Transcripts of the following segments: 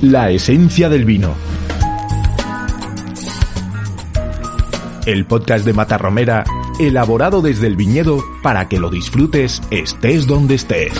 La esencia del vino. El podcast de Matarromera, elaborado desde el viñedo para que lo disfrutes estés donde estés.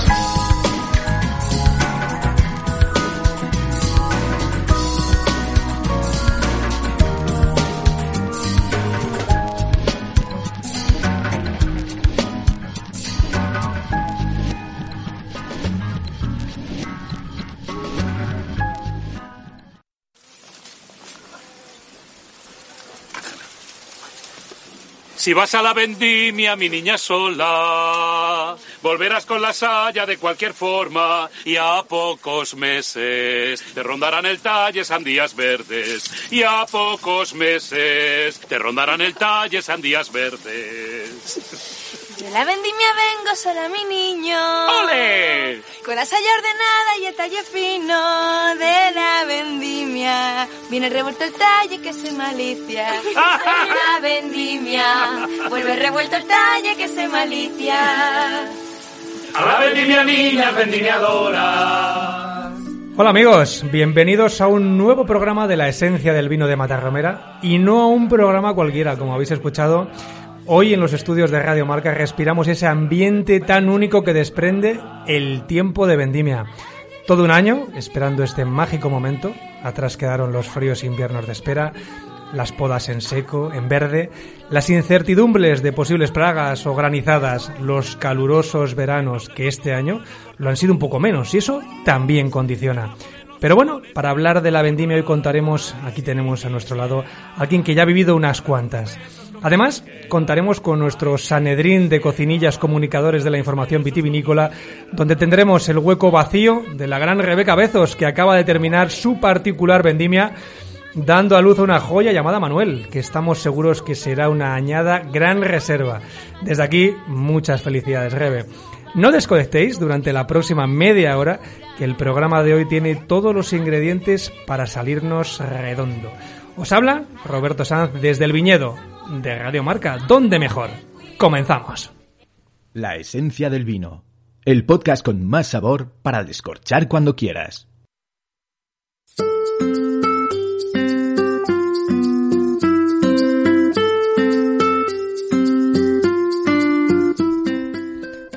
Si vas a la vendimia, mi niña sola, volverás con la saya de cualquier forma y a pocos meses te rondarán el talle sandías verdes y a pocos meses te rondarán el talle sandías verdes. De la vendimia vengo sola mi niño. ¡Ole! Con la saya ordenada y el talle fino de la vendimia. Viene revuelto el talle que se malicia. De la vendimia. Vuelve revuelto el talle que se malicia. A la vendimia niña, vendimiadora. Hola amigos, bienvenidos a un nuevo programa de la esencia del vino de Matarromera y no a un programa cualquiera, como habéis escuchado. Hoy en los estudios de Radio Marca respiramos ese ambiente tan único que desprende el tiempo de vendimia. Todo un año esperando este mágico momento. Atrás quedaron los fríos inviernos de espera, las podas en seco, en verde, las incertidumbres de posibles plagas o granizadas, los calurosos veranos que este año lo han sido un poco menos y eso también condiciona. Pero bueno, para hablar de la vendimia hoy contaremos, aquí tenemos a nuestro lado a alguien que ya ha vivido unas cuantas. Además, contaremos con nuestro Sanedrín de cocinillas comunicadores de la información vitivinícola, donde tendremos el hueco vacío de la gran Rebeca Bezos, que acaba de terminar su particular vendimia, dando a luz una joya llamada Manuel, que estamos seguros que será una añada gran reserva. Desde aquí, muchas felicidades, Rebe. No desconectéis durante la próxima media hora, que el programa de hoy tiene todos los ingredientes para salirnos redondo. Os habla Roberto Sanz desde el viñedo de Radio Marca. ¿Dónde mejor? Comenzamos. La esencia del vino. El podcast con más sabor para descorchar cuando quieras.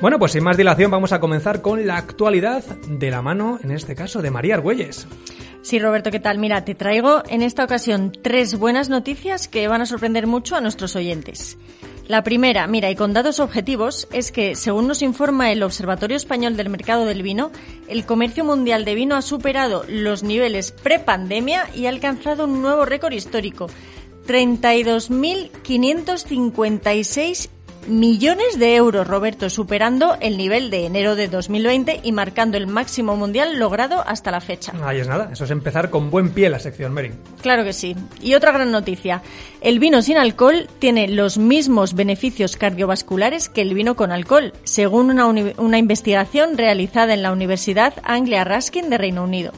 Bueno, pues sin más dilación vamos a comenzar con la actualidad de la mano, en este caso, de María Argüelles. Sí, Roberto, ¿qué tal? Mira, te traigo en esta ocasión tres buenas noticias que van a sorprender mucho a nuestros oyentes. La primera, mira, y con datos objetivos, es que, según nos informa el Observatorio Español del Mercado del Vino, el comercio mundial de vino ha superado los niveles prepandemia y ha alcanzado un nuevo récord histórico. 32.556 millones de euros, Roberto, superando el nivel de enero de 2020 y marcando el máximo mundial logrado hasta la fecha. Ahí es nada, eso es empezar con buen pie la sección, Mary. Claro que sí. Y otra gran noticia, el vino sin alcohol tiene los mismos beneficios cardiovasculares que el vino con alcohol, según una, una investigación realizada en la Universidad Anglia Ruskin de Reino Unido.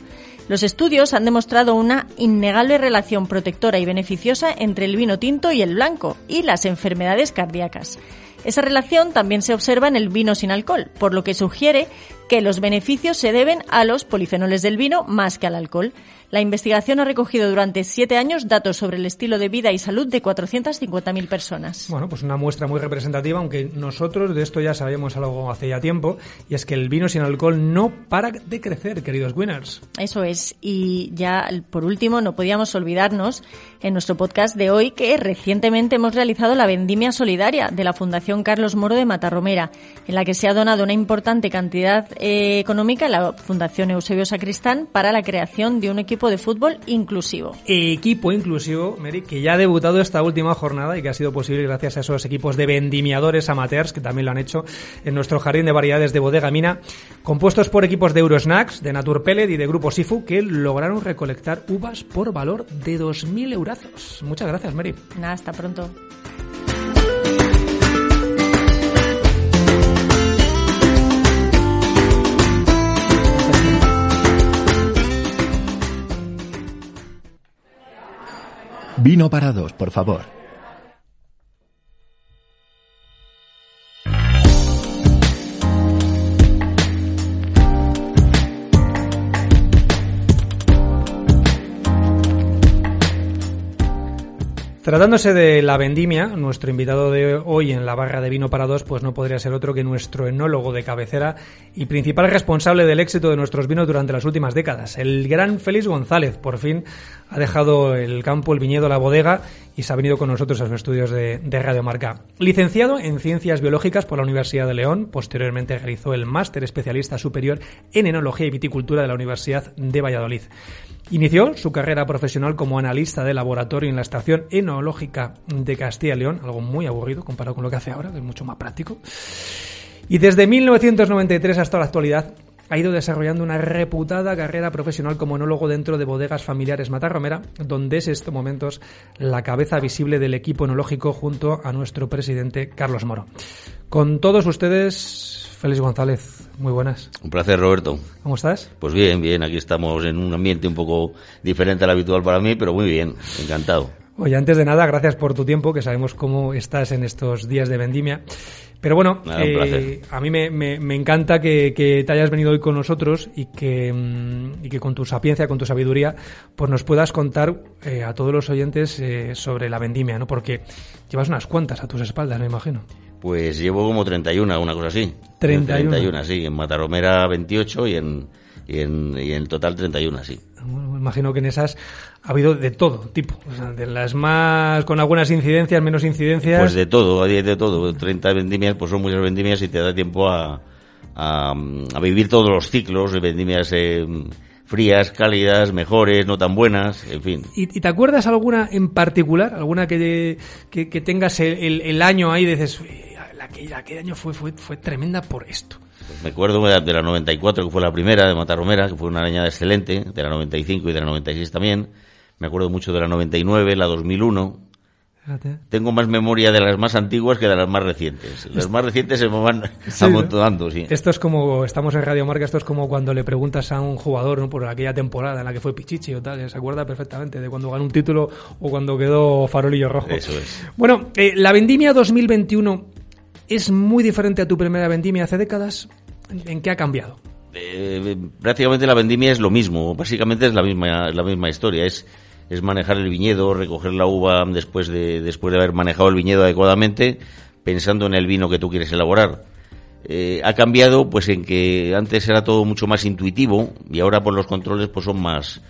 Los estudios han demostrado una innegable relación protectora y beneficiosa entre el vino tinto y el blanco y las enfermedades cardíacas. Esa relación también se observa en el vino sin alcohol, por lo que sugiere que los beneficios se deben a los polifenoles del vino más que al alcohol. La investigación ha recogido durante siete años datos sobre el estilo de vida y salud de 450.000 personas. Bueno, pues una muestra muy representativa, aunque nosotros de esto ya sabíamos algo hace ya tiempo, y es que el vino sin alcohol no para de crecer, queridos winners. Eso es. Y ya por último, no podíamos olvidarnos en nuestro podcast de hoy que recientemente hemos realizado la vendimia solidaria de la Fundación Carlos Moro de Matarromera, en la que se ha donado una importante cantidad eh, económica la Fundación Eusebio Sacristán para la creación de un equipo de fútbol inclusivo. Equipo inclusivo, Mary, que ya ha debutado esta última jornada y que ha sido posible gracias a esos equipos de vendimiadores amateurs que también lo han hecho en nuestro jardín de variedades de bodega mina, compuestos por equipos de Eurosnacks, de Naturpellet y de Grupo Sifu que lograron recolectar uvas por valor de 2.000 eurazos. Muchas gracias, Mary. Nada, hasta pronto. Vino para dos, por favor. Tratándose de la vendimia, nuestro invitado de hoy en la barra de vino para dos, pues no podría ser otro que nuestro enólogo de cabecera y principal responsable del éxito de nuestros vinos durante las últimas décadas, el gran Félix González. Por fin ha dejado el campo, el viñedo, la bodega y se ha venido con nosotros a sus estudios de, de Radio Marca. Licenciado en Ciencias Biológicas por la Universidad de León, posteriormente realizó el máster especialista superior en Enología y Viticultura de la Universidad de Valladolid. Inició su carrera profesional como analista de laboratorio en la Estación Enológica de Castilla y León, algo muy aburrido comparado con lo que hace ahora, que es mucho más práctico. Y desde 1993 hasta la actualidad ha ido desarrollando una reputada carrera profesional como enólogo dentro de bodegas familiares Matarromera, donde es en estos momentos la cabeza visible del equipo enológico junto a nuestro presidente Carlos Moro. Con todos ustedes, Félix González, muy buenas. Un placer, Roberto. ¿Cómo estás? Pues bien, bien, aquí estamos en un ambiente un poco diferente al habitual para mí, pero muy bien, encantado. Oye, antes de nada, gracias por tu tiempo, que sabemos cómo estás en estos días de vendimia. Pero bueno, Nada, un eh, a mí me, me- me encanta que, que te hayas venido hoy con nosotros y que, mm, y que con tu sapiencia, con tu sabiduría, pues nos puedas contar eh, a todos los oyentes eh, sobre la vendimia, ¿no? Porque llevas unas cuantas a tus espaldas, me imagino. Pues llevo como 31, una cosa así. 31. 31, sí. En Mataromera 28 y en, y en, y en total 31, sí. Bueno, me imagino que en esas ha habido de todo tipo, o sea, de las más con algunas incidencias, menos incidencias. Pues de todo, hay de todo. 30 vendimias, pues son muchas vendimias y te da tiempo a, a, a vivir todos los ciclos de vendimias eh, frías, cálidas, mejores, no tan buenas, en fin. ¿Y, y te acuerdas alguna en particular? ¿Alguna que, que, que tengas el, el- el año ahí y dices, "Uy, la que, la que año fue, fue, fue tremenda por esto? Pues me acuerdo de la- de la 94, que fue la primera, de Matarromera, que fue una arañada excelente, de la 95 y de la 96 también. Me acuerdo mucho de la 99, la 2001. Fíjate. Tengo más memoria de las más antiguas que de las más recientes. Las más recientes se me van Sí, amontonando, sí. Esto es como, estamos en Radio Marca, esto es como cuando le preguntas a un jugador ¿no? por aquella temporada en la que fue Pichichi o tal, que se acuerda perfectamente de cuando ganó un título o cuando quedó farolillo rojo. Eso es. Bueno, eh, la vendimia 2021 es muy diferente a tu primera vendimia hace décadas. ¿En- ¿En qué ha cambiado? Eh, prácticamente la vendimia es lo mismo, básicamente es la misma, la misma historia, es, es manejar el viñedo, recoger la uva después de, después de haber manejado el viñedo adecuadamente, pensando en el vino que tú quieres elaborar. Eh, ha cambiado pues en que antes era todo mucho más intuitivo y ahora por los controles pues son más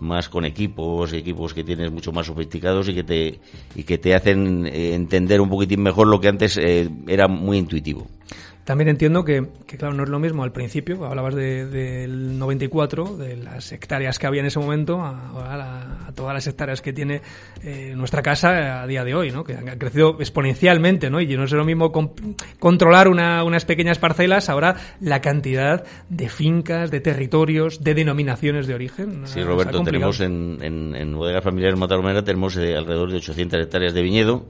más con equipos, equipos que tienes mucho más sofisticados y que te y que te hacen eh, entender un poquitín mejor lo que antes eh, era muy intuitivo. También entiendo que, que, claro, no es lo mismo al principio, hablabas de- del 94, de las hectáreas que había en ese momento, a, a la- a todas las hectáreas que tiene eh, nuestra casa a día de hoy, ¿no? que han crecido exponencialmente, ¿no? y no es lo mismo con- controlar una- unas pequeñas parcelas, ahora la cantidad de fincas, de territorios, de denominaciones de origen. Sí, eh, Roberto, tenemos en, en, en Bodegas Familiares Mataromera tenemos eh, alrededor de 800 hectáreas de viñedo,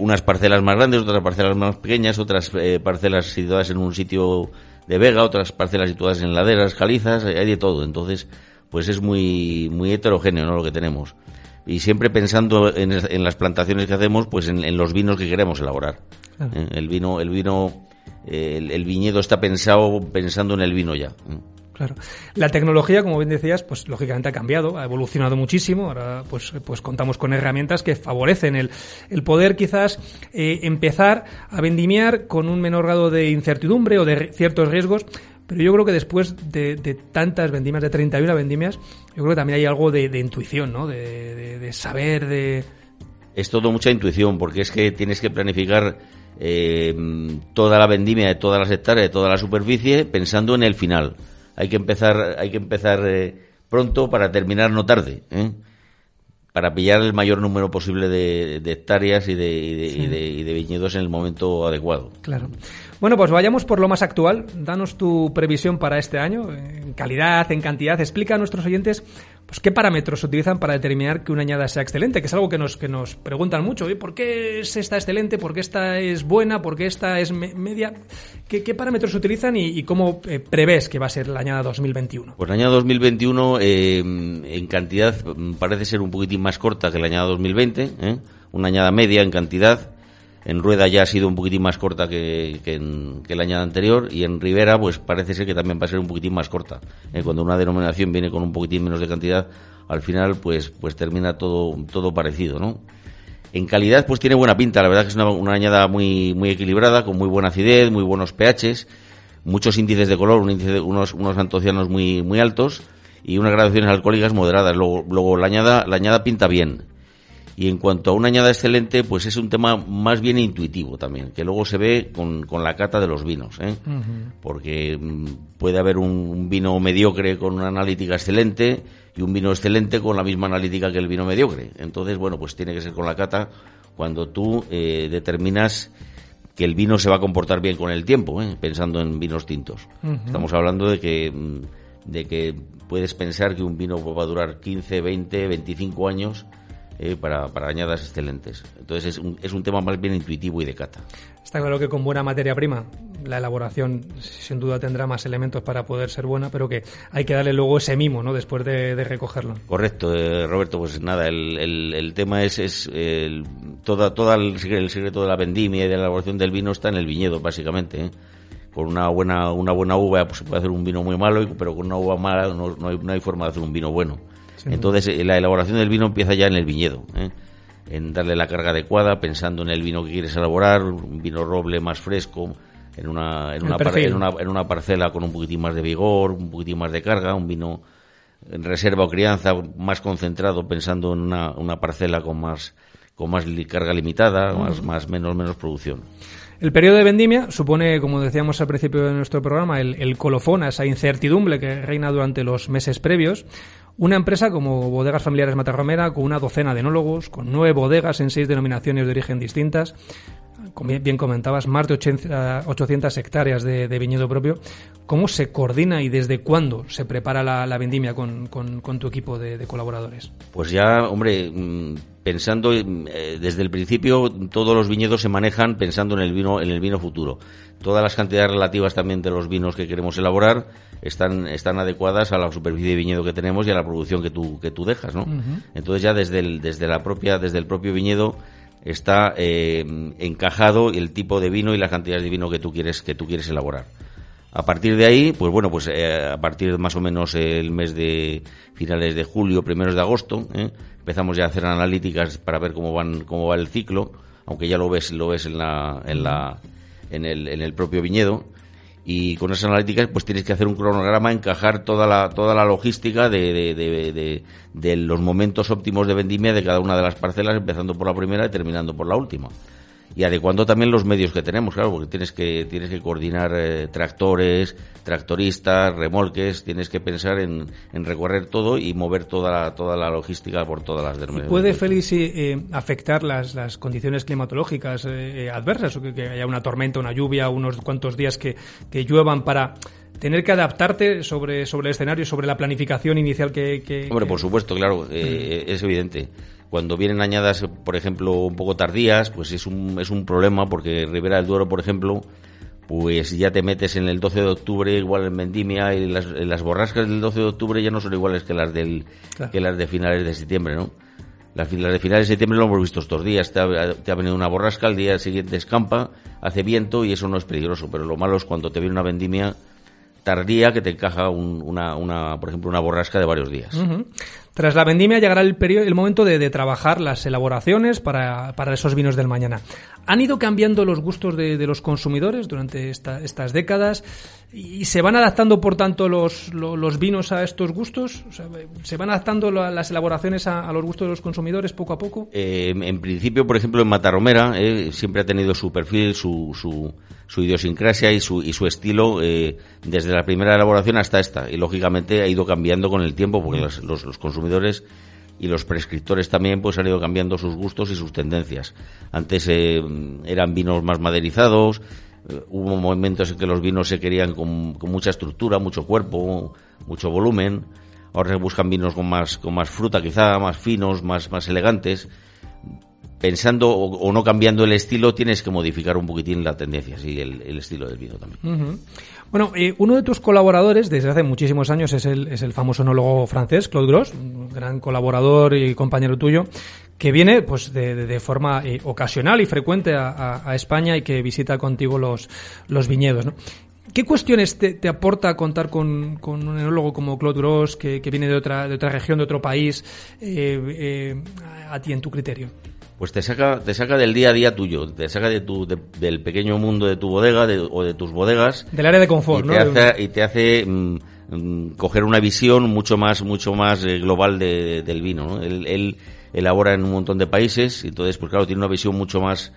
unas parcelas más grandes, otras parcelas más pequeñas, otras eh, parcelas situadas en un sitio de vega, otras parcelas situadas en laderas, calizas, hay de todo. Entonces, pues es muy, muy heterogéneo ¿no? lo que tenemos. Y siempre pensando en, las plantaciones que hacemos, pues en, en los vinos que queremos elaborar. Claro. Eh, El vino, el vino, eh, el, el viñedo está pensado pensando en el vino ya. Claro. La tecnología, como bien decías, pues lógicamente ha cambiado, ha evolucionado muchísimo. Ahora, pues, pues contamos con herramientas que favorecen el, el poder quizás eh, empezar a vendimiar con un menor grado de incertidumbre o de ciertos riesgos. Pero yo creo que después de, tantas vendimias, de 31 vendimias, yo creo que también hay algo de, de intuición, ¿no? De, de- de saber, de... Es todo mucha intuición, porque es que tienes que planificar eh, toda la vendimia de todas las hectáreas, de toda la superficie, pensando en el final. Hay que empezar, hay que empezar eh, pronto para terminar no tarde. ¿eh? para pillar el mayor número posible de, hectáreas y de, y de, viñedos en el momento adecuado. Claro. Bueno, pues vayamos por lo más actual. Danos tu previsión para este año, en calidad, en cantidad. Explica a nuestros oyentes pues, qué parámetros se utilizan para determinar que una añada sea excelente, que es algo que nos, que nos preguntan mucho. ¿Por qué es esta excelente? ¿Por qué esta es buena? ¿Por qué esta es media? ¿Qué, parámetros se utilizan y, cómo eh, que va a ser la añada 2021? Pues la añada 2021 eh, en cantidad parece ser un poquitín más corta que la añada 2020, ¿eh? una añada media en cantidad en Rueda ya ha sido un poquitín más corta que, que, en, que el año anterior y en Rivera pues parece ser que también va a ser un poquitín más corta. Eh, cuando una denominación viene con un poquitín menos de cantidad, al final pues pues termina todo todo parecido, ¿no? En calidad pues tiene buena pinta, la verdad que es una, una añada muy muy equilibrada, con muy buena acidez, muy buenos pHs, muchos índices de color, un índice de, unos unos antocianos muy muy altos y unas graduaciones alcohólicas moderadas. Luego, luego la añada la añada pinta bien y en cuanto a una añada excelente, pues es un tema más bien intuitivo también, que luego se ve con, con la cata de los vinos, ¿eh? porque mm, puede haber un, vino mediocre con una analítica excelente y un vino excelente con la misma analítica que el vino mediocre. Entonces, bueno, pues tiene que ser con la cata cuando tú eh, determinas que el vino se va a comportar bien con el tiempo, ¿eh? pensando en vinos tintos. Estamos hablando de que, mm, de que puedes pensar que un vino va a durar 15, 20, 25 años eh, para, para, añadas excelentes. Entonces es un, es un tema más bien intuitivo y de cata. Está claro que con buena materia prima la elaboración sin duda tendrá más elementos para poder ser buena, pero que hay que darle luego ese mimo, ¿no? Después de, recogerlo. Correcto, eh, Roberto. Pues nada, el, el, el tema es, es el, toda, toda el, secreto de la vendimia y de la elaboración del vino está en el viñedo, básicamente. ¿eh? Con una buena, una buena uva pues, se puede hacer un vino muy malo, pero con una uva mala no, no, hay, no hay forma de hacer un vino bueno. Entonces, eh, la elaboración del vino empieza ya en el viñedo, ¿eh? en darle la carga adecuada, pensando en el vino que quieres elaborar, un vino roble más fresco, en una, en una, en una, parcela con un poquitín más de vigor, un poquitín más de carga, un vino en reserva o crianza más concentrado, pensando en una, una parcela con más, con más carga limitada, más, más menos, menos producción. El periodo de vendimia supone, como decíamos al principio de nuestro programa, el, el colofón, esa incertidumbre que reina durante los meses previos. Una empresa como Bodegas Familiares Matarromera, con una docena de enólogos, con nueve bodegas en seis denominaciones de origen distintas, bien comentabas, más de 800 hectáreas de, viñedo propio. ¿Cómo se coordina y desde cuándo se prepara la, vendimia con, tu equipo de, colaboradores? Pues ya, hombre, mm, pensando eh, desde el principio, todos los viñedos se manejan pensando en el vino, en el vino futuro. Todas las cantidades relativas también de los vinos que queremos elaborar están, están adecuadas a la superficie de viñedo que tenemos y a la producción que tú, que tú dejas, ¿no? Entonces ya desde el, desde la propia, desde el propio viñedo está eh, encajado el tipo de vino y las cantidades de vino que tú quieres, que tú quieres elaborar. A partir de ahí, pues bueno, pues eh, a partir de más o menos el mes de finales de julio, primeros de agosto, ¿eh? empezamos ya a hacer analíticas para ver cómo van, cómo va el ciclo, aunque ya lo ves, lo ves en la, en la, en el, en el propio viñedo y con esas analíticas pues tienes que hacer un cronograma, encajar toda la, toda la logística de, de, de, de, los momentos óptimos de vendimia de cada una de las parcelas, empezando por la primera y terminando por la última y adecuando también los medios que tenemos, claro, porque tienes que tienes que coordinar eh, tractores, tractoristas, remolques, tienes que pensar en, en, recorrer todo y mover toda la, toda la logística por todas las dermis. ¿Puede, Félix, eh, afectar las, las condiciones climatológicas eh, adversas, o que, haya una tormenta, una lluvia, unos cuantos días que, que lluevan para tener que adaptarte sobre, sobre el escenario, sobre la planificación inicial que... Hombre, por supuesto, claro, es evidente. Cuando vienen añadas, por ejemplo, un poco tardías, pues es un, es un problema porque Ribera del Duero, por ejemplo, pues ya te metes en el 12 de octubre igual en Vendimia y las, las borrascas del 12 de octubre ya no son iguales que las del que las de finales de septiembre, ¿no? Las, las de finales de septiembre lo hemos visto estos días. Te ha, te ha, venido una borrasca, al día siguiente escampa, hace viento y eso no es peligroso. Pero lo malo es cuando te viene una vendimia tardía que te encaja una, una, por ejemplo, una borrasca de varios días. Tras la vendimia llegará el, periodo, el momento de, trabajar las elaboraciones para, para, esos vinos del mañana. ¿Han ido cambiando los gustos de, los consumidores durante estas décadas y se van adaptando, por tanto, los, los, vinos a estos gustos? ¿Se van adaptando las elaboraciones a, los gustos de los consumidores poco a poco? Eh, en principio, por ejemplo, en Matarromera eh, siempre ha tenido su perfil, su, su, su idiosincrasia y su, y su estilo eh, desde la primera elaboración hasta esta. Y lógicamente ha ido cambiando con el tiempo porque los, los, los consumidores y los prescriptores también pues han ido cambiando sus gustos y sus tendencias. Antes eh, eran vinos más maderizados, eh, hubo momentos en que los vinos se querían con, mucha estructura, mucho cuerpo, mucho volumen. Ahora se buscan vinos con más, con más fruta quizá, más finos, más, más elegantes. Pensando o, no cambiando el estilo, tienes que modificar un poquitín la tendencia, sí, el, estilo del vino también. Bueno, eh, uno de tus colaboradores desde hace muchísimos años es el, es el famoso onólogo francés, Claude Gros, un gran colaborador y compañero tuyo, que viene pues de, de, forma eh, ocasional y frecuente a, España y que visita contigo los, los viñedos. ¿Qué cuestiones te, aporta contar con, un enólogo como Claude Gros, que, viene de otra, de otra región, de otro país, eh a ti en tu criterio? Pues te saca, te saca del día a día tuyo, te saca de tu, del pequeño mundo de tu bodega o de tus bodegas. Del área de confort, y ¿no? Te hace, y te hace mm, mm, coger una visión mucho más, mucho más eh, global de, del vino, ¿no? Él, él, elabora en un montón de países, y entonces, pues claro, tiene una visión mucho más,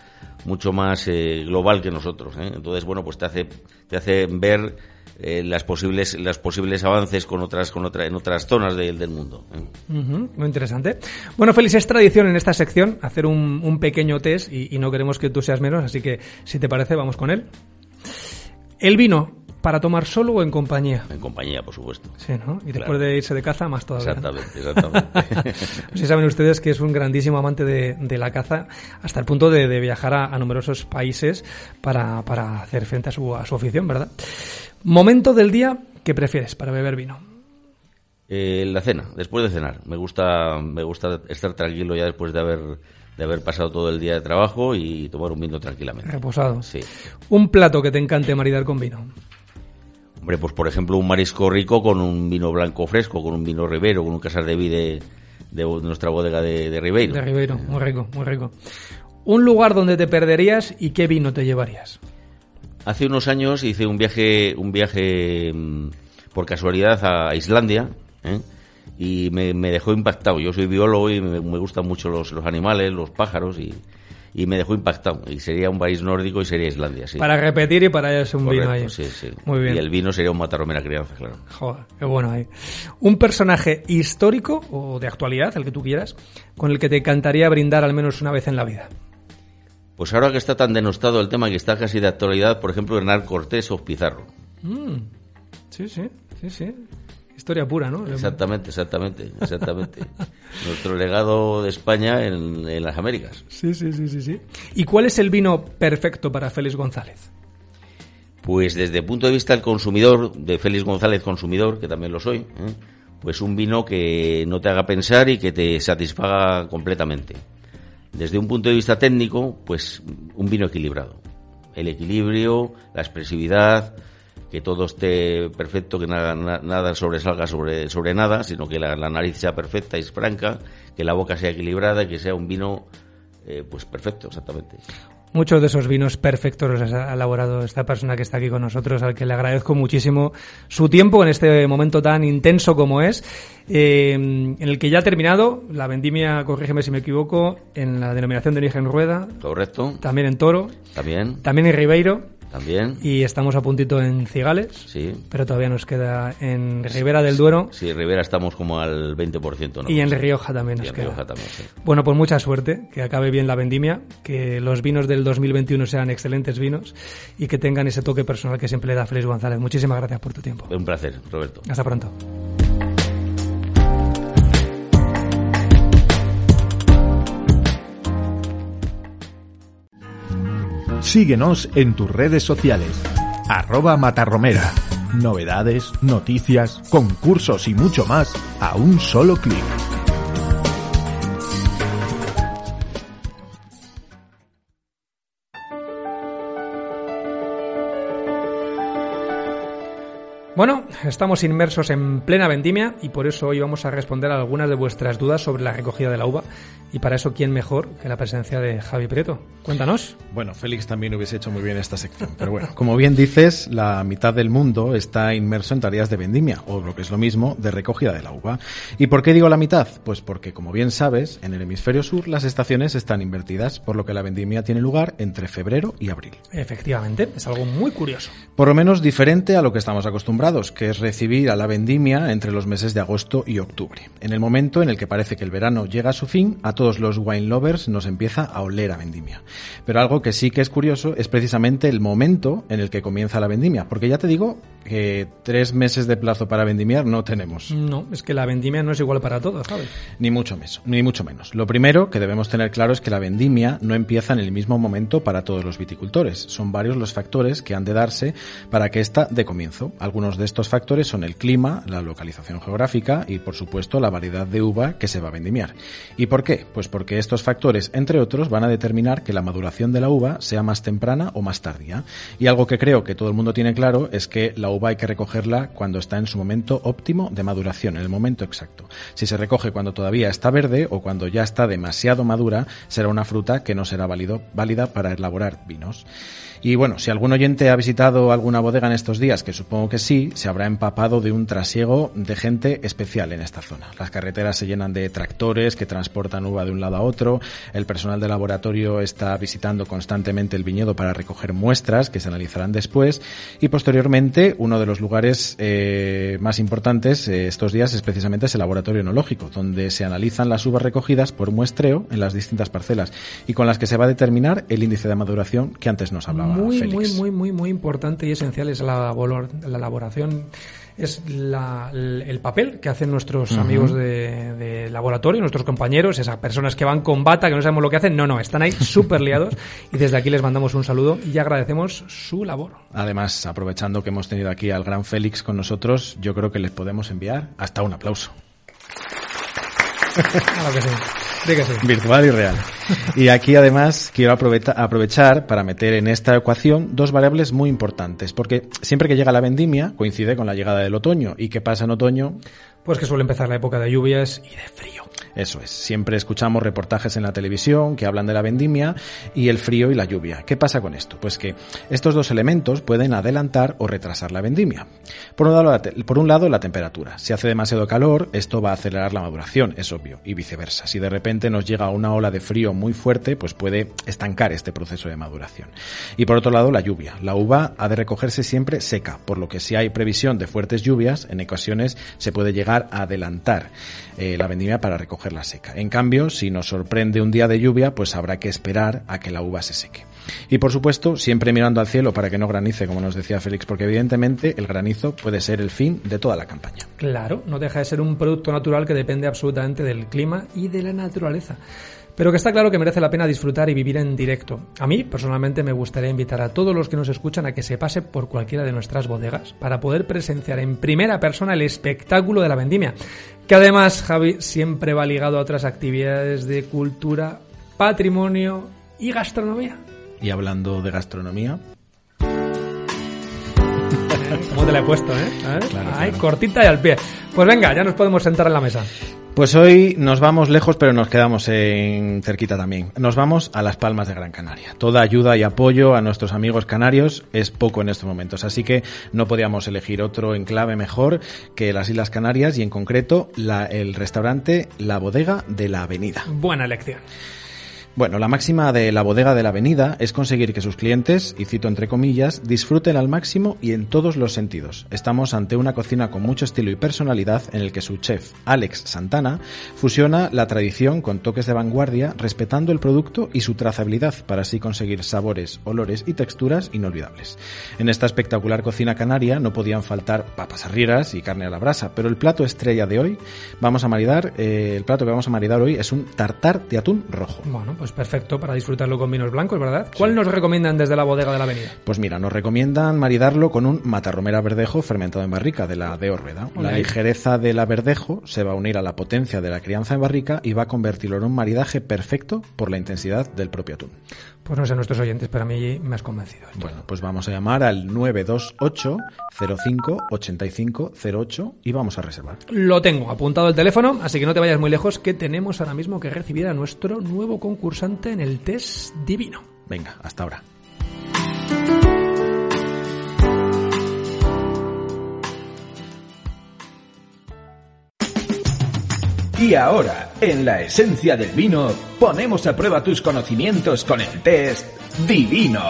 mucho más eh, global que nosotros, ¿eh? Entonces, bueno, pues te hace, te hace ver eh, las posibles los posibles avances con otras con otra, en otras zonas del mundo. muy interesante. Bueno, Félix, es tradición en esta sección hacer un, un pequeño test y, y, no queremos que tú seas menos, así que si te parece, vamos con él. El vino, ¿para tomar solo o en compañía? En compañía, por supuesto. Sí, ¿no? Y después de irse de caza, más todavía. Exactamente, exactamente. Si saben ustedes que es un grandísimo amante de, de la caza, hasta el punto de, de viajar a, a, numerosos países para, para hacer frente a su, a su afición, ¿verdad? Momento del día que prefieres para beber vino. Eh, la cena, después de cenar. Me gusta, me gusta estar tranquilo ya después de haber de haber pasado todo el día de trabajo y tomar un vino tranquilamente. Reposado. Sí. Un plato que te encante maridar con vino. Hombre, pues por ejemplo un marisco rico con un vino blanco fresco, con un vino ribero, con un casar de de, de nuestra bodega de, de Ribeiro. De Ribeiro, muy rico, muy rico. Un lugar donde te perderías y qué vino te llevarías. Hace unos años hice un viaje, un viaje mm, por casualidad a Islandia ¿eh? y me, me, dejó impactado. Yo soy biólogo y me, me gustan mucho los, los, animales, los pájaros y, y, me dejó impactado. Y sería un país nórdico y sería Islandia, sí. Para repetir y para es un Correcto, vino ahí. Sí, sí. Muy bien. Y el vino sería un matarromera crianza, claro. Joder, qué bueno ahí. Un personaje histórico o de actualidad, el que tú quieras, con el que te encantaría brindar al menos una vez en la vida. Pues ahora que está tan denostado el tema que está casi de actualidad, por ejemplo, Hernán Cortés o Pizarro. Mm. Sí, sí, sí, sí. Historia pura, ¿no? Exactamente, exactamente, exactamente. Nuestro legado de España en, en, las Américas. Sí, sí, sí, sí, sí. ¿Y cuál es el vino perfecto para Félix González? Pues desde el punto de vista del consumidor, de Félix González consumidor, que también lo soy, ¿eh? pues un vino que no te haga pensar y que te satisfaga completamente desde un punto de vista técnico, pues un vino equilibrado. El equilibrio, la expresividad, que todo esté perfecto, que nada, nada sobresalga sobre, sobre nada, sino que la, nariz sea perfecta y franca, que la boca sea equilibrada y que sea un vino eh, pues perfecto, exactamente. Muchos de esos vinos perfectos los ha elaborado esta persona que está aquí con nosotros, al que le agradezco muchísimo su tiempo en este momento tan intenso como es, eh, en el que ya ha terminado la vendimia, corrígeme si me equivoco, en la denominación de origen Rueda. Correcto. También en Toro. También. También en Ribeiro. También. Y estamos a puntito en Cigales. Sí. Pero todavía nos queda en Ribera del Duero. Sí, Ribera estamos como al 20%. ¿no? Y en Rioja también nos y en queda. Rioja también, sí. Bueno, pues mucha suerte, que acabe bien la vendimia, que los vinos del 2021 sean excelentes vinos y que tengan ese toque personal que siempre le da Félix González. Muchísimas gracias por tu tiempo. Un placer, Roberto. Hasta pronto. Síguenos en tus redes sociales. Arroba Matarromera. Novedades, noticias, concursos y mucho más a un solo clic. Bueno, estamos inmersos en plena vendimia y por eso hoy vamos a responder a algunas de vuestras dudas sobre la recogida de la uva. Y para eso, ¿quién mejor que la presencia de Javi Prieto? Cuéntanos. Bueno, Félix también hubiese hecho muy bien esta sección. Pero bueno, como bien dices, la mitad del mundo está inmerso en tareas de vendimia, o lo que es lo mismo, de recogida de la uva. ¿Y por qué digo la mitad? Pues porque, como bien sabes, en el hemisferio sur las estaciones están invertidas, por lo que la vendimia tiene lugar entre febrero y abril. Efectivamente, es algo muy curioso. Por lo menos diferente a lo que estamos acostumbrados, que es recibir a la vendimia entre los meses de agosto y octubre. En el momento en el que parece que el verano llega a su fin, a todos los wine lovers nos empieza a oler a vendimia. Pero algo que sí que es curioso es precisamente el momento en el que comienza la vendimia, porque ya te digo que tres meses de plazo para vendimiar no tenemos. No, es que la vendimia no es igual para todos, ¿sabes? Ni mucho menos, ni mucho menos. Lo primero que debemos tener claro es que la vendimia no empieza en el mismo momento para todos los viticultores. Son varios los factores que han de darse para que ésta dé comienzo. Algunos de estos factores son el clima, la localización geográfica y, por supuesto, la variedad de uva que se va a vendimiar. ¿Y por qué? Pues porque estos factores, entre otros, van a determinar que la maduración de la uva sea más temprana o más tardía. Y algo que creo que todo el mundo tiene claro es que la uva hay que recogerla cuando está en su momento óptimo de maduración, en el momento exacto. Si se recoge cuando todavía está verde o cuando ya está demasiado madura, será una fruta que no será válida para elaborar vinos. Y bueno, si algún oyente ha visitado alguna bodega en estos días, que supongo que sí, se habrá empapado de un trasiego de gente especial en esta zona. Las carreteras se llenan de tractores que transportan uva de un lado a otro, el personal de laboratorio está visitando constantemente el viñedo para recoger muestras que se analizarán después. Y posteriormente uno de los lugares eh, más importantes eh, estos días es precisamente ese laboratorio enológico, donde se analizan las uvas recogidas por muestreo en las distintas parcelas y con las que se va a determinar el índice de maduración que antes nos hablaba muy, Félix. muy, muy, muy, muy importante y esencial es la, la elaboración, es la- el el papel que hacen nuestros amigos de, de laboratorio, nuestros compañeros, esas personas que van con bata, que no sabemos lo que hacen, no, no, están ahí súper liados y desde aquí les mandamos un saludo y agradecemos su labor. Además, aprovechando que hemos tenido aquí al gran Félix con nosotros, yo creo que les podemos enviar hasta un aplauso. Claro que sí. Sí. Virtual y real. Y aquí además quiero aprovechar para meter en esta ecuación dos variables muy importantes, porque siempre que llega la vendimia coincide con la llegada del otoño. ¿Y qué pasa en otoño? Pues que suele empezar la época de lluvias y de frío. Eso es, siempre escuchamos reportajes en la televisión que hablan de la vendimia y el frío y la lluvia. ¿Qué pasa con esto? Pues que estos dos elementos pueden adelantar o retrasar la vendimia. Por un lado, por un lado, la temperatura. Si hace demasiado calor, esto va a acelerar la maduración, es obvio, y viceversa. Si de repente nos llega una ola de frío muy fuerte, pues puede estancar este proceso de maduración. Y por otro lado, la lluvia. La uva ha de recogerse siempre seca, por lo que si hay previsión de fuertes lluvias, en ocasiones se puede llegar adelantar eh, la vendimia para recogerla seca. En cambio, si nos sorprende un día de lluvia, pues habrá que esperar a que la uva se seque. Y por supuesto, siempre mirando al cielo para que no granice, como nos decía Félix, porque evidentemente el granizo puede ser el fin de toda la campaña. Claro, no deja de ser un producto natural que depende absolutamente del clima y de la naturaleza. Pero que está claro que merece la pena disfrutar y vivir en directo. A mí, personalmente, me gustaría invitar a todos los que nos escuchan a que se pase por cualquiera de nuestras bodegas para poder presenciar en primera persona el espectáculo de la vendimia. Que además, Javi, siempre va ligado a otras actividades de cultura, patrimonio y gastronomía. Y hablando de gastronomía, ¿Cómo te la he puesto, eh? ¿Eh? Claro, Ay, claro. cortita y al pie. Pues venga, ya nos podemos sentar en la mesa. Pues hoy nos vamos lejos, pero nos quedamos en cerquita también. Nos vamos a Las Palmas de Gran Canaria. Toda ayuda y apoyo a nuestros amigos canarios es poco en estos momentos, así que no podíamos elegir otro enclave mejor que las Islas Canarias y en concreto la- el restaurante La Bodega de la Avenida. Buena elección. Bueno, la máxima de la bodega de la avenida es conseguir que sus clientes, y cito entre comillas, disfruten al máximo y en todos los sentidos. Estamos ante una cocina con mucho estilo y personalidad en el que su chef, Alex Santana, fusiona la tradición con toques de vanguardia, respetando el producto y su trazabilidad para así conseguir sabores, olores y texturas inolvidables. En esta espectacular cocina canaria no podían faltar papas arrieras y carne a la brasa, pero el plato estrella de hoy vamos a maridar, eh, el plato que vamos a maridar hoy es un tartar de atún rojo. Bueno, pues perfecto para disfrutarlo con vinos blancos, ¿verdad? ¿Cuál nos recomiendan desde la bodega de la avenida? Pues mira, nos recomiendan maridarlo con un matarromera verdejo fermentado en barrica de la de Orveda. La ligereza de la verdejo se va a unir a la potencia de la crianza en barrica y va a convertirlo en un maridaje perfecto por la intensidad del propio atún. Pues no sé nuestros oyentes, pero a mí me has convencido. Bueno, pues vamos a llamar al 928 05 85 08 y vamos a reservar. Lo tengo apuntado el teléfono, así que no te vayas muy lejos, que tenemos ahora mismo que recibir a nuestro nuevo concursante en el test divino. Venga, hasta ahora. Y ahora, en la esencia del vino, ponemos a prueba tus conocimientos con el test divino.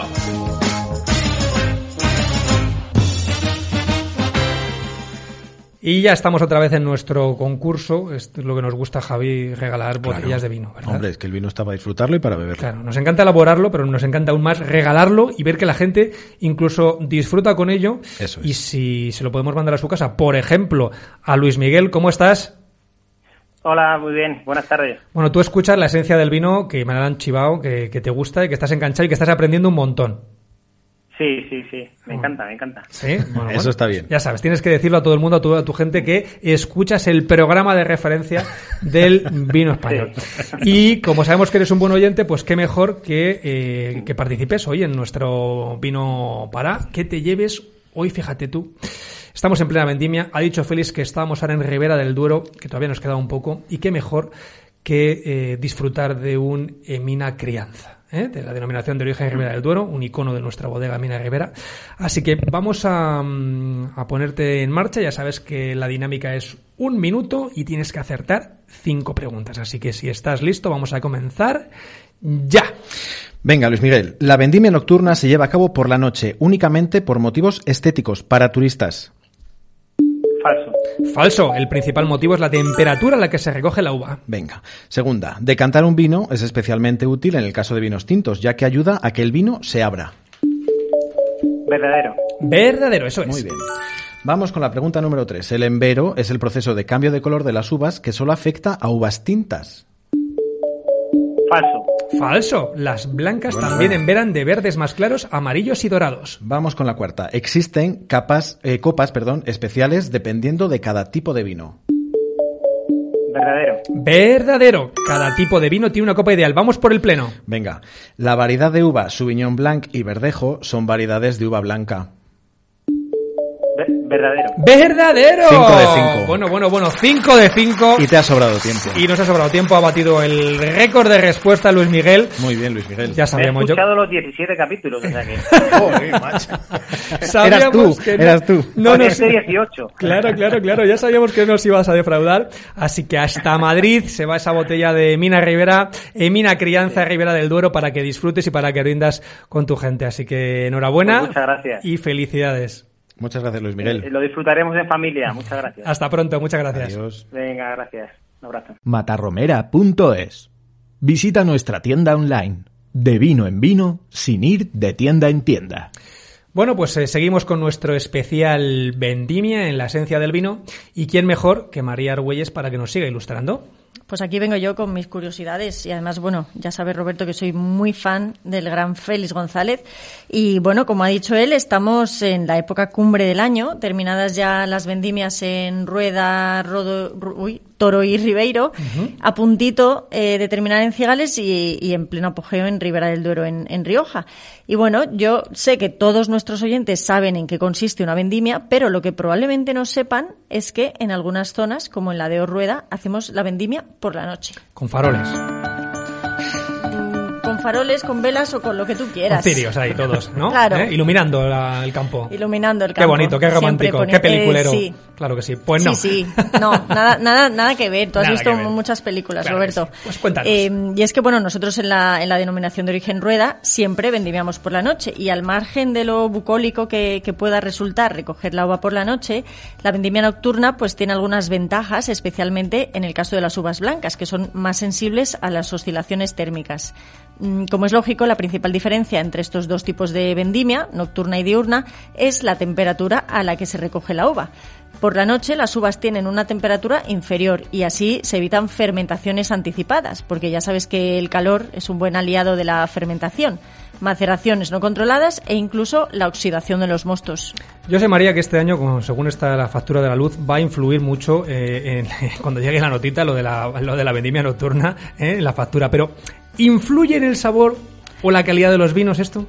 Y ya estamos otra vez en nuestro concurso. Esto es lo que nos gusta, Javi, regalar botellas de vino, ¿verdad? Hombre, es que el vino está para disfrutarlo y para beberlo. Claro, nos encanta elaborarlo, pero nos encanta aún más regalarlo y ver que la gente incluso disfruta con ello. Eso es. Y si se lo podemos mandar a su casa, por ejemplo, a Luis Miguel, ¿cómo estás? Hola, muy bien. Buenas tardes. Bueno, tú escuchas la esencia del vino que me han chivado, que, que te gusta y que estás enganchado y que estás aprendiendo un montón. Sí, sí, sí. Me encanta, me encanta. Sí, bueno, Eso bueno. está bien. Ya sabes, tienes que decirlo a todo el mundo, a tu, a tu gente, que escuchas el programa de referencia del vino español. Y como sabemos que eres un buen oyente, pues qué mejor que, eh, que participes hoy en nuestro vino para que te lleves hoy, fíjate tú. Estamos en plena vendimia. Ha dicho Félix que estábamos ahora en Ribera del Duero, que todavía nos queda un poco. Y qué mejor que eh, disfrutar de un Emina Crianza. ¿eh? de la denominación de origen Ribera del Duero, un icono de nuestra bodega Mina Ribera. Así que vamos a, mm, a ponerte en marcha. Ya sabes que la dinámica es un minuto y tienes que acertar cinco preguntas. Así que si estás listo, vamos a comenzar ya. Venga, Luis Miguel. La vendimia nocturna se lleva a cabo por la noche, únicamente por motivos estéticos, para turistas. Falso. El principal motivo es la temperatura a la que se recoge la uva. Venga. Segunda, decantar un vino es especialmente útil en el caso de vinos tintos, ya que ayuda a que el vino se abra. Verdadero. Verdadero, eso es. Muy bien. Vamos con la pregunta número 3. El embero es el proceso de cambio de color de las uvas que solo afecta a uvas tintas. Falso. Falso. Las blancas Bueno, también bueno. enveran de verdes más claros, amarillos y dorados. Vamos con la cuarta. Existen capas, eh, copas perdón, especiales dependiendo de cada tipo de vino. Verdadero. Verdadero. Cada tipo de vino tiene una copa ideal. Vamos por el pleno. Venga, la variedad de uva Sauvignon Blanc y Verdejo son variedades de uva blanca. Ve- verdadero. ¡Verdadero! Cinco de cinco. Bueno, bueno, bueno. 5 de 5. Y te ha sobrado tiempo. Y nos ha sobrado tiempo. Ha batido el récord de respuesta Luis Miguel. Muy bien, Luis Miguel. Ya He sabíamos yo. escuchado los 17 capítulos, o sea que... Joder, macho. Sabíamos Eras tú, que no- eras tú. No, no este 18. Claro, claro, claro. Ya sabíamos que nos ibas a defraudar. Así que hasta Madrid se va esa botella de Mina Rivera, eh, Mina Crianza Rivera del Duero para que disfrutes y para que rindas con tu gente. Así que enhorabuena. Pues muchas gracias. Y felicidades. Muchas gracias, Luis Eh, Miguel. Lo disfrutaremos en familia. Muchas gracias. Hasta pronto. Muchas gracias. Adiós. Venga, gracias. Un abrazo. matarromera.es. Visita nuestra tienda online. De vino en vino, sin ir de tienda en tienda. Bueno, pues eh, seguimos con nuestro especial Vendimia en la esencia del vino. ¿Y quién mejor que María Argüelles para que nos siga ilustrando? Pues aquí vengo yo con mis curiosidades y además, bueno, ya sabes Roberto que soy muy fan del gran Félix González y bueno, como ha dicho él, estamos en la época cumbre del año, terminadas ya las vendimias en Rueda, Rodo, uy, Toro y Ribeiro, a puntito eh, de terminar en Cigales y, y en pleno apogeo en Ribera del Duero, en, en Rioja. Y bueno, yo sé que todos nuestros oyentes saben en qué consiste una vendimia, pero lo que probablemente no sepan es que en algunas zonas, como en la de Orrueda, hacemos la vendimia por la noche. Con faroles. Faroles, con velas o con lo que tú quieras. cirios ahí todos, ¿no? Claro. ¿Eh? Iluminando la- el campo. Iluminando el Qué campo. bonito, qué romántico, qué peliculero. Eh, sí. Claro que sí. Pues no. Sí, sí. No, nada, nada, nada que ver. Tú has Nada visto muchas películas, Claro Roberto. sí. Pues cuéntanos. Eh, y es que, bueno, nosotros en la, en la denominación de origen rueda siempre vendimiamos por la noche. Y al margen de lo bucólico que, que pueda resultar recoger la uva por la noche, la vendimia nocturna pues tiene algunas ventajas, especialmente en el caso de las uvas blancas, que son más sensibles a las oscilaciones térmicas. Mm, Como es lógico, la principal diferencia entre estos dos tipos de vendimia, nocturna y diurna, es la temperatura a la que se recoge la uva. Por la noche las uvas tienen una temperatura inferior y así se evitan fermentaciones anticipadas, porque ya sabes que el calor es un buen aliado de la fermentación, maceraciones no controladas e incluso la oxidación de los mostos. Yo sé, María, que este año, según está la factura de la luz, va a influir mucho eh, en, cuando llegue la notita lo de la, lo de la vendimia nocturna, eh, en la factura. Pero, ¿influye en el sabor ¿O la calidad de los vinos esto?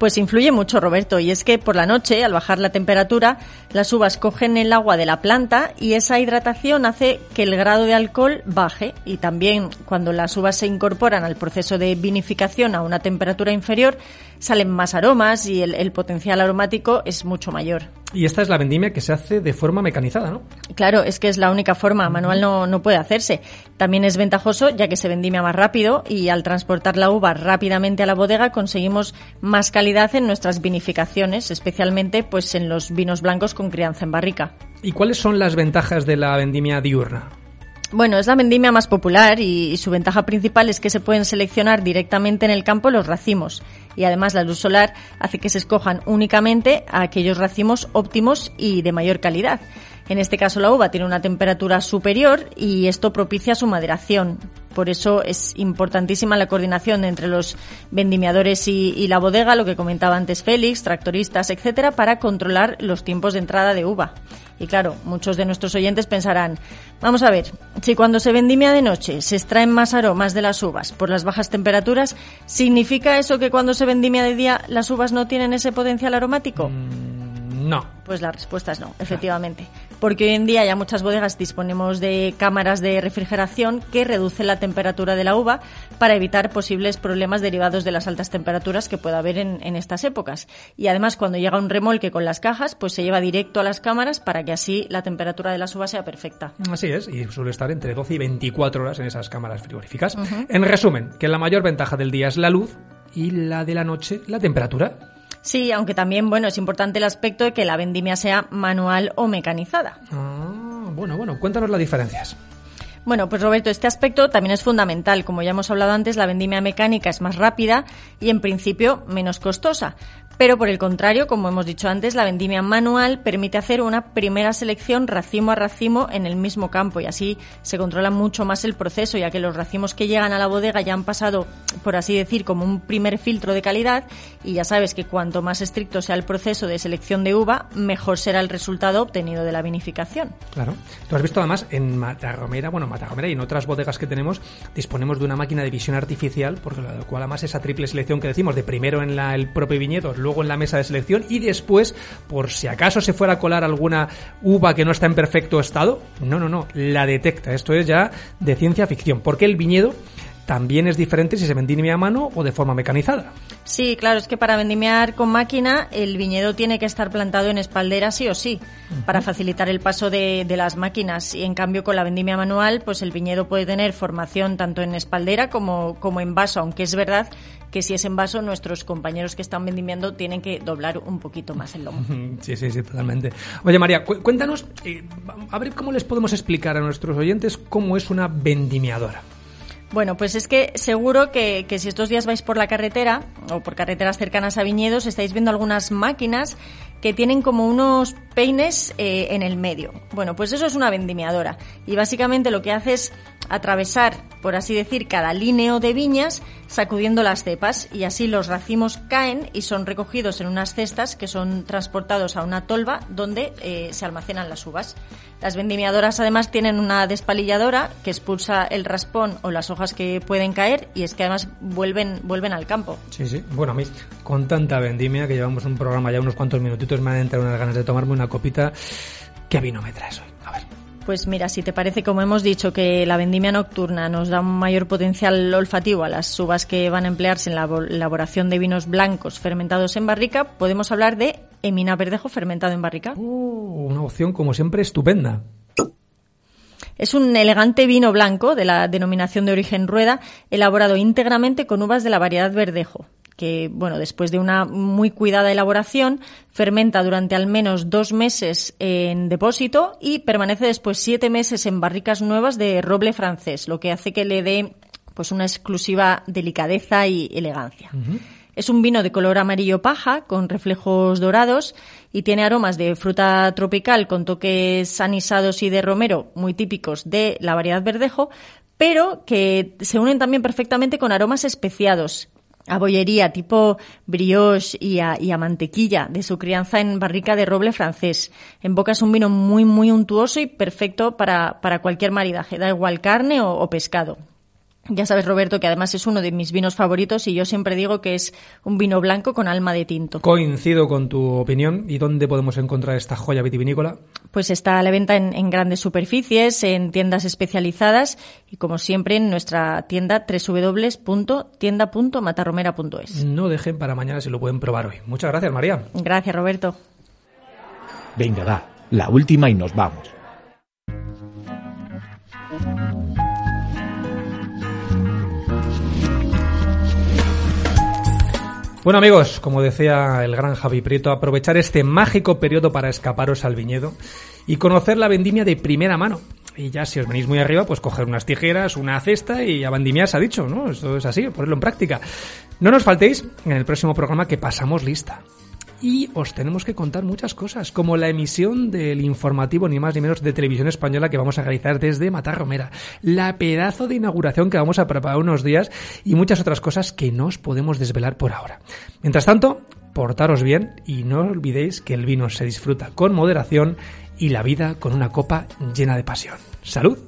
Pues influye mucho, Roberto, y es que por la noche, al bajar la temperatura, las uvas cogen el agua de la planta y esa hidratación hace que el grado de alcohol baje y también cuando las uvas se incorporan al proceso de vinificación a una temperatura inferior, salen más aromas y el, el potencial aromático es mucho mayor. Y esta es la vendimia que se hace de forma mecanizada, ¿no? Claro, es que es la única forma, manual no, no puede hacerse. También es ventajoso ya que se vendimia más rápido y al transportar la uva rápidamente a la bodega conseguimos más calidad en nuestras vinificaciones, especialmente pues en los vinos blancos con crianza en barrica. ¿Y cuáles son las ventajas de la vendimia diurna? Bueno, es la vendimia más popular y, su ventaja principal es que se pueden seleccionar directamente en el campo los racimos y además la luz solar hace que se escojan únicamente aquellos racimos óptimos y de mayor calidad. En este caso la uva tiene una temperatura superior y esto propicia su maderación. Por eso es importantísima la coordinación entre los vendimiadores y, y, la bodega, lo que comentaba antes Félix, tractoristas, etcétera, para controlar los tiempos de entrada de uva. Y claro, muchos de nuestros oyentes pensarán, vamos a ver, si cuando se vendimia de noche se extraen más aromas de las uvas por las bajas temperaturas, ¿significa eso que cuando se vendimia de día las uvas no tienen ese potencial aromático? Mm, no. Pues la respuesta es no, efectivamente. Porque hoy en día ya muchas bodegas disponemos de cámaras de refrigeración que reducen la temperatura de la uva para evitar posibles problemas derivados de las altas temperaturas que pueda haber en, en, estas épocas. Y además, cuando llega un remolque con las cajas, pues se lleva directo a las cámaras para que así la temperatura de las uvas sea perfecta. Así es, y suele estar entre 12 y 24 horas en esas cámaras frigoríficas. Uh -huh. En resumen, que la mayor ventaja del día es la luz y la de la noche la temperatura. Sí, aunque también, bueno, es importante el aspecto de que la vendimia sea manual o mecanizada. Ah, bueno, bueno, cuéntanos las diferencias. Bueno, pues Roberto, este aspecto también es fundamental. Como ya hemos hablado antes, la vendimia mecánica es más rápida y en principio menos costosa. Pero por el contrario, como hemos dicho antes, la vendimia manual permite hacer una primera selección racimo a racimo en el mismo campo y así se controla mucho más el proceso, ya que los racimos que llegan a la bodega ya han pasado, por así decir, como un primer filtro de calidad y ya sabes que cuanto más estricto sea el proceso de selección de uva, mejor será el resultado obtenido de la vinificación. Claro. Tú has visto además en Matarromera, bueno, Matarromera y en otras bodegas que tenemos, disponemos de una máquina de visión artificial, porque lo cual además esa triple selección que decimos, de primero en el propio viñedo, luego en la mesa de selección y después, por si acaso se fuera a colar alguna uva que no está en perfecto estado, no, no, no, la detecta. Esto es ya de ciencia ficción, porque el viñedo también es diferente si se vendimia a mano o de forma mecanizada. Sí, claro, es que para vendimiar con máquina el viñedo tiene que estar plantado en espaldera sí o sí, uh -huh. para facilitar el paso de, de, las máquinas. Y en cambio con la vendimia manual, pues el viñedo puede tener formación tanto en espaldera como, como en vaso, aunque es verdad que si es en vaso, nuestros compañeros que están vendimiando tienen que doblar un poquito más el lomo. Sí, sí, sí, totalmente. Oye, María, cu cuéntanos, eh, a ver cómo les podemos explicar a nuestros oyentes cómo es una vendimiadora. Bueno, pues es que seguro que, que, si estos días vais por la carretera o por carreteras cercanas a viñedos estáis viendo algunas máquinas que tienen como unos peines eh, en el medio. Bueno, pues eso es una vendimiadora y básicamente lo que hace es atravesar, por así decir, cada líneo de viñas sacudiendo las cepas y así los racimos caen y son recogidos en unas cestas que son transportados a una tolva donde eh, se almacenan las uvas. Las vendimiadoras además tienen una despalilladora que expulsa el raspón o las hojas que pueden caer y es que además vuelven, vuelven al campo. Sí, sí. Bueno, a mí con tanta vendimia que llevamos un programa ya unos cuantos minutitos me han entrado unas ganas de tomarme una copita. ¿Qué vino me traes hoy? A ver. Pues mira, si te parece, como hemos dicho, que la vendimia nocturna nos da un mayor potencial olfativo a las uvas que van a emplearse en la elaboración de vinos blancos fermentados en barrica, podemos hablar de Emina Verdejo fermentado en barrica. Uh, una opción, como siempre, estupenda. Es un elegante vino blanco de la denominación de origen rueda, elaborado íntegramente con uvas de la variedad verdejo que, bueno, después de una muy cuidada elaboración, fermenta durante al menos dos meses en depósito y permanece después siete meses en barricas nuevas de roble francés, lo que hace que le dé pues una exclusiva delicadeza y elegancia. Uh -huh. Es un vino de color amarillo paja, con reflejos dorados, y tiene aromas de fruta tropical con toques anisados y de romero muy típicos de la variedad verdejo, pero que se unen también perfectamente con aromas especiados, a bollería tipo brioche y a, mantequilla de su crianza en barrica de roble francés. En boca es un vino muy, muy untuoso y perfecto para, para cualquier maridaje, da igual carne o pescado. Ya sabes, Roberto, que además es uno de mis vinos favoritos y yo siempre digo que es un vino blanco con alma de tinto. Coincido con tu opinión. ¿Y dónde podemos encontrar esta joya vitivinícola? Pues está a la venta en, en grandes superficies, en tiendas especializadas y, como siempre, en nuestra tienda www.tienda.matarromera.es. No dejen para mañana si lo pueden probar hoy. Muchas gracias, María. Gracias, Roberto. Venga, va, la última y nos vamos. Bueno amigos, como decía el gran Javi Prieto, aprovechar este mágico periodo para escaparos al viñedo y conocer la vendimia de primera mano. Y ya si os venís muy arriba, pues coger unas tijeras, una cesta y a vendimiar se ha dicho, ¿no? Esto es así, ponerlo en práctica. No nos faltéis en el próximo programa que pasamos lista y os tenemos que contar muchas cosas, como la emisión del informativo ni más ni menos de televisión española que vamos a realizar desde Matarromera, la pedazo de inauguración que vamos a preparar unos días y muchas otras cosas que no os podemos desvelar por ahora. Mientras tanto, portaros bien y no olvidéis que el vino se disfruta con moderación y la vida con una copa llena de pasión. ¡Salud!